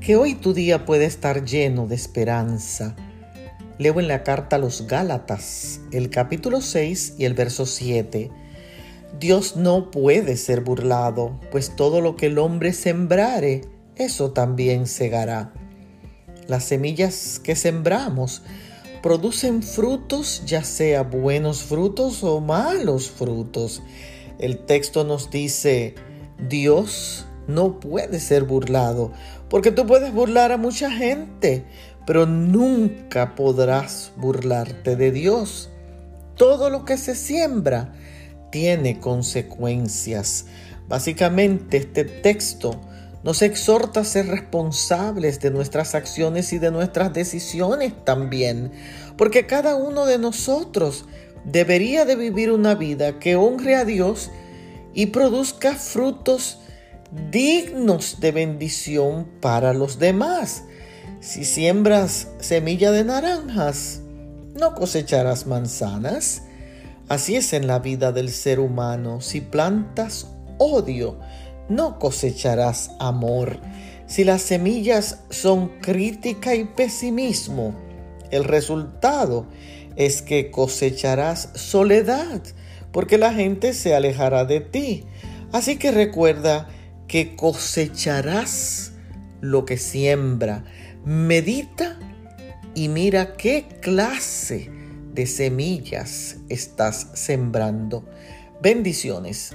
que hoy tu día puede estar lleno de esperanza. Leo en la carta a los Gálatas, el capítulo 6 y el verso 7. Dios no puede ser burlado, pues todo lo que el hombre sembrare, eso también segará. Las semillas que sembramos producen frutos, ya sea buenos frutos o malos frutos. El texto nos dice, Dios no puede ser burlado, porque tú puedes burlar a mucha gente, pero nunca podrás burlarte de Dios. Todo lo que se siembra tiene consecuencias. Básicamente este texto nos exhorta a ser responsables de nuestras acciones y de nuestras decisiones también, porque cada uno de nosotros debería de vivir una vida que honre a Dios y produzca frutos dignos de bendición para los demás. Si siembras semilla de naranjas, no cosecharás manzanas. Así es en la vida del ser humano. Si plantas odio, no cosecharás amor. Si las semillas son crítica y pesimismo, el resultado es que cosecharás soledad, porque la gente se alejará de ti. Así que recuerda que cosecharás lo que siembra. Medita y mira qué clase de semillas estás sembrando. Bendiciones.